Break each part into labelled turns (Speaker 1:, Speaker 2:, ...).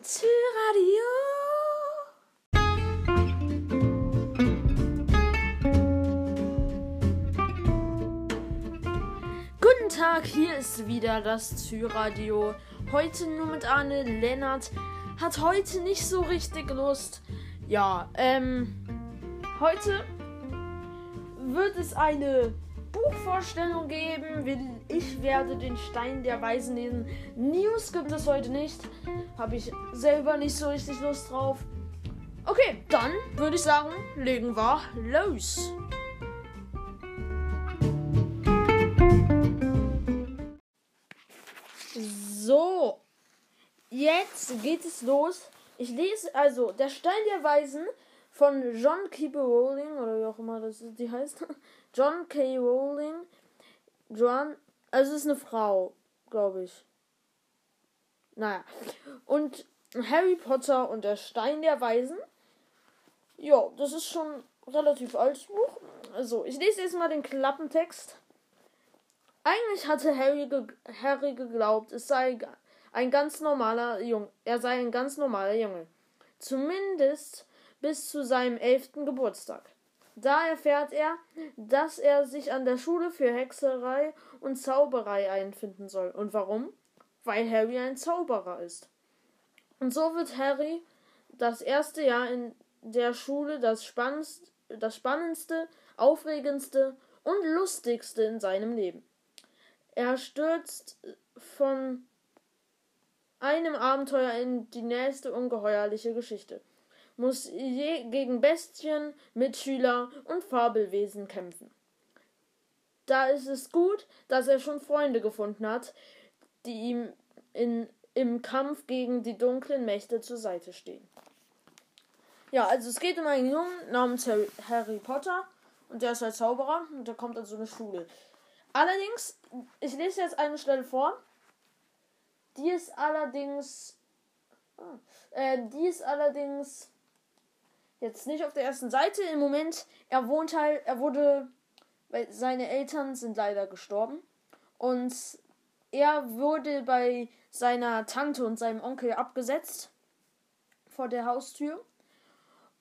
Speaker 1: Zyradio. Guten Tag, hier ist wieder das Zyradio. Heute nur mit Arne Lennart. Hat heute nicht so richtig Lust. Ja, ähm, heute wird es eine Buchvorstellung geben. Ich werde den Stein der Weisen lesen. News gibt es heute nicht. Habe ich selber nicht so richtig Lust drauf. Okay, dann würde ich sagen, legen wir los. So, jetzt geht es los. Ich lese also Der Stein der Weisen von John Keeper Rowling oder wie auch immer das ist, die heißt. John K. Rowling. John, also es ist eine Frau, glaube ich. Naja. Und Harry Potter und der Stein der Weisen. Ja, das ist schon relativ altes Buch. Also, ich lese jetzt mal den Klappentext. Eigentlich hatte Harry, ge Harry geglaubt, es sei ein ganz normaler Junge. Er sei ein ganz normaler Junge. Zumindest bis zu seinem elften Geburtstag. Da erfährt er, dass er sich an der Schule für Hexerei und Zauberei einfinden soll. Und warum? Weil Harry ein Zauberer ist. Und so wird Harry das erste Jahr in der Schule das spannendste, das spannendste, aufregendste und lustigste in seinem Leben. Er stürzt von einem Abenteuer in die nächste ungeheuerliche Geschichte muss je gegen Bestien, Mitschüler und Fabelwesen kämpfen. Da ist es gut, dass er schon Freunde gefunden hat, die ihm in, im Kampf gegen die dunklen Mächte zur Seite stehen. Ja, also es geht um einen Jungen namens Harry, Potter und der ist ein Zauberer und der kommt an so eine Schule. Allerdings, ich lese jetzt eine Stelle vor. Die ist allerdings. Ah, äh, die ist allerdings Jetzt nicht auf der ersten Seite. Im Moment, er wohnt halt, er wurde, weil seine Eltern sind leider gestorben. Und er wurde bei seiner Tante und seinem Onkel abgesetzt. Vor der Haustür.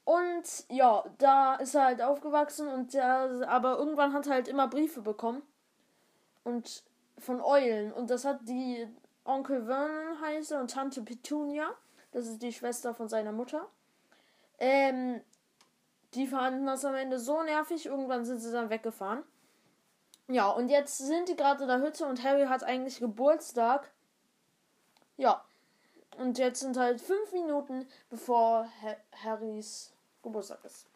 Speaker 1: Und ja, da ist er halt aufgewachsen und der, aber irgendwann hat er halt immer Briefe bekommen. Und von Eulen. Und das hat die Onkel Vernon heiße und Tante Petunia. Das ist die Schwester von seiner Mutter. Ähm, die fanden das am Ende so nervig, irgendwann sind sie dann weggefahren. Ja, und jetzt sind die gerade in der Hütte und Harry hat eigentlich Geburtstag. Ja. Und jetzt sind halt fünf Minuten, bevor ha Harrys Geburtstag ist.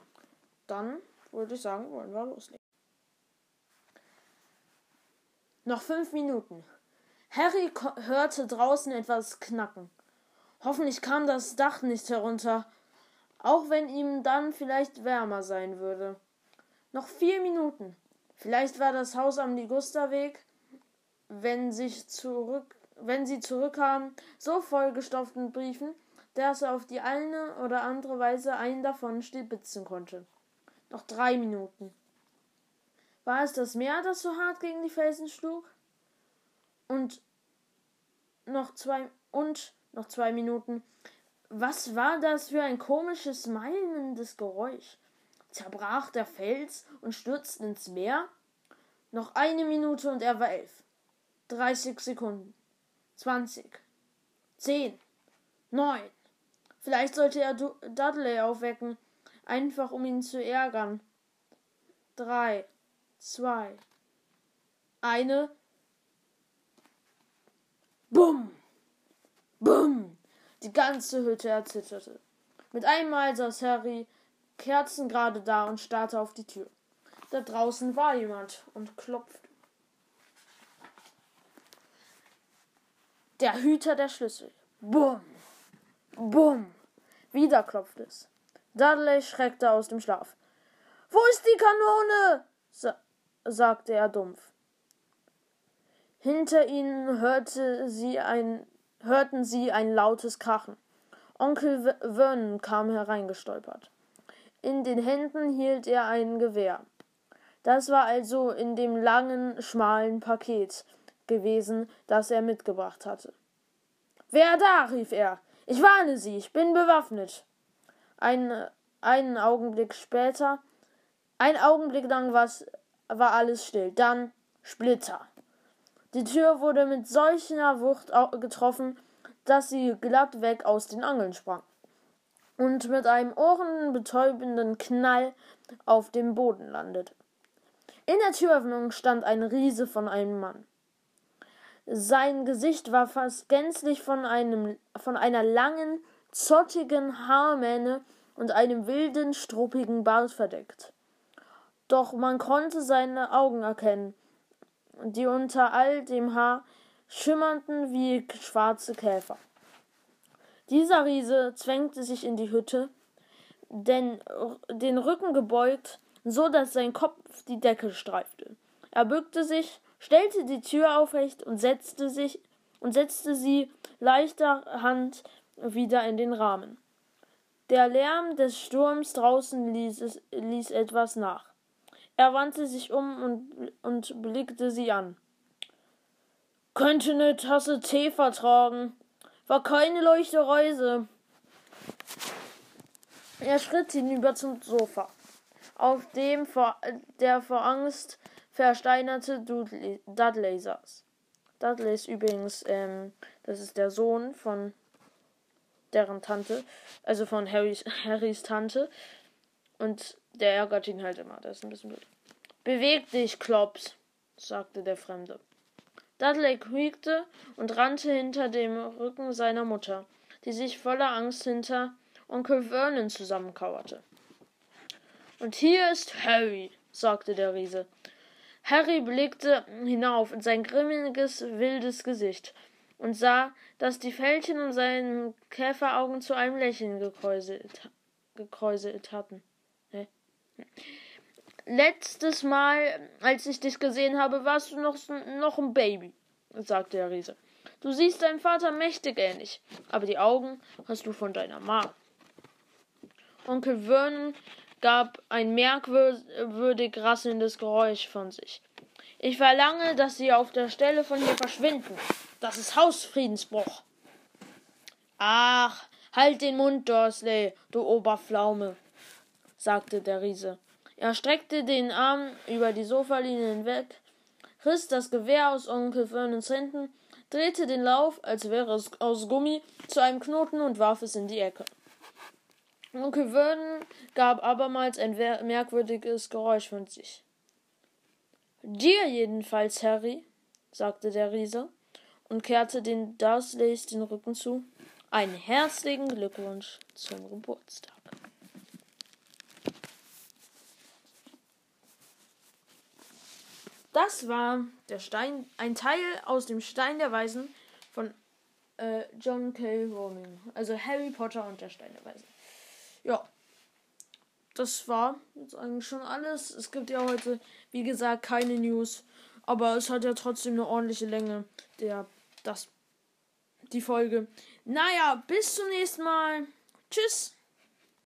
Speaker 1: Dann würde ich sagen, wollen wir loslegen. Noch fünf Minuten. Harry hörte draußen etwas knacken. Hoffentlich kam das Dach nicht herunter auch wenn ihm dann vielleicht wärmer sein würde. Noch vier Minuten. Vielleicht war das Haus am Ligusterweg, wenn, sich zurück, wenn sie zurückkamen, so vollgestopft mit Briefen, dass er auf die eine oder andere Weise einen davon stibitzen konnte. Noch drei Minuten. War es das Meer, das so hart gegen die Felsen schlug? Und noch zwei und noch zwei Minuten. Was war das für ein komisches, meilendes Geräusch? Zerbrach der Fels und stürzte ins Meer? Noch eine Minute und er war elf. Dreißig Sekunden. Zwanzig. Zehn. Neun. Vielleicht sollte er Dudley aufwecken, einfach um ihn zu ärgern. Drei. Zwei. Eine. Bumm. Bumm. Die ganze Hütte erzitterte. Mit einmal saß Harry kerzengerade da und starrte auf die Tür. Da draußen war jemand und klopfte. Der Hüter der Schlüssel. Bumm. Bumm. Wieder klopfte es. Dudley schreckte aus dem Schlaf. Wo ist die Kanone? Sa sagte er dumpf. Hinter ihnen hörte sie ein hörten sie ein lautes Krachen. Onkel Vernon kam hereingestolpert. In den Händen hielt er ein Gewehr. Das war also in dem langen, schmalen Paket gewesen, das er mitgebracht hatte. Wer da? rief er. Ich warne Sie, ich bin bewaffnet. Ein, einen Augenblick später, ein Augenblick lang war alles still. Dann Splitter. Die Tür wurde mit solcher Wucht getroffen, dass sie glatt weg aus den Angeln sprang und mit einem ohrenbetäubenden Knall auf dem Boden landete. In der Türöffnung stand ein Riese von einem Mann. Sein Gesicht war fast gänzlich von, einem, von einer langen, zottigen Haarmähne und einem wilden, struppigen Bart verdeckt. Doch man konnte seine Augen erkennen, die unter all dem Haar schimmerten wie schwarze Käfer. Dieser Riese zwängte sich in die Hütte, denn den Rücken gebeugt, so dass sein Kopf die Decke streifte. Er bückte sich, stellte die Tür aufrecht und setzte sich und setzte sie leichter Hand wieder in den Rahmen. Der Lärm des Sturms draußen ließ, es, ließ etwas nach. Er wandte sich um und, und blickte sie an. Könnte eine Tasse Tee vertragen, war keine leichte Reise. Er schritt hinüber zum Sofa, auf dem vor, der vor Angst versteinerte Dudley, Dudley saß. Dudley ist übrigens, ähm, das ist der Sohn von deren Tante, also von Harrys, Harrys Tante. Und der ärgert ihn halt immer, das ist ein bisschen blöd. Beweg dich, Klops, sagte der Fremde. Dudley quiekte und rannte hinter dem Rücken seiner Mutter, die sich voller Angst hinter Onkel Vernon zusammenkauerte. Und hier ist Harry, sagte der Riese. Harry blickte hinauf in sein grimmiges, wildes Gesicht und sah, dass die Fältchen um seinen Käferaugen zu einem Lächeln gekräuselt, gekräuselt hatten. Hä? Letztes Mal, als ich dich gesehen habe, warst du noch, noch ein Baby, sagte der Riese. Du siehst deinem Vater mächtig ähnlich, aber die Augen hast du von deiner Ma. Onkel Vernon gab ein merkwürdig rasselndes Geräusch von sich. Ich verlange, dass Sie auf der Stelle von hier verschwinden. Das ist Hausfriedensbruch. Ach, halt den Mund, Dursley, du Oberpflaume, sagte der Riese. Er streckte den Arm über die Sofalinie hinweg, riss das Gewehr aus Onkel Vernons Händen, drehte den Lauf, als wäre es aus Gummi, zu einem Knoten und warf es in die Ecke. Onkel Vernon gab abermals ein merkwürdiges Geräusch von sich. Dir jedenfalls, Harry, sagte der Riese und kehrte den Dursleys den Rücken zu. Einen herzlichen Glückwunsch zum Geburtstag. Das war der Stein, ein Teil aus dem Stein der Weisen von äh, John K. Rowling. Also Harry Potter und der Stein der Weisen. Ja. Das war jetzt eigentlich schon alles. Es gibt ja heute, wie gesagt, keine News. Aber es hat ja trotzdem eine ordentliche Länge. Der, das, die Folge. Naja, bis zum nächsten Mal. Tschüss.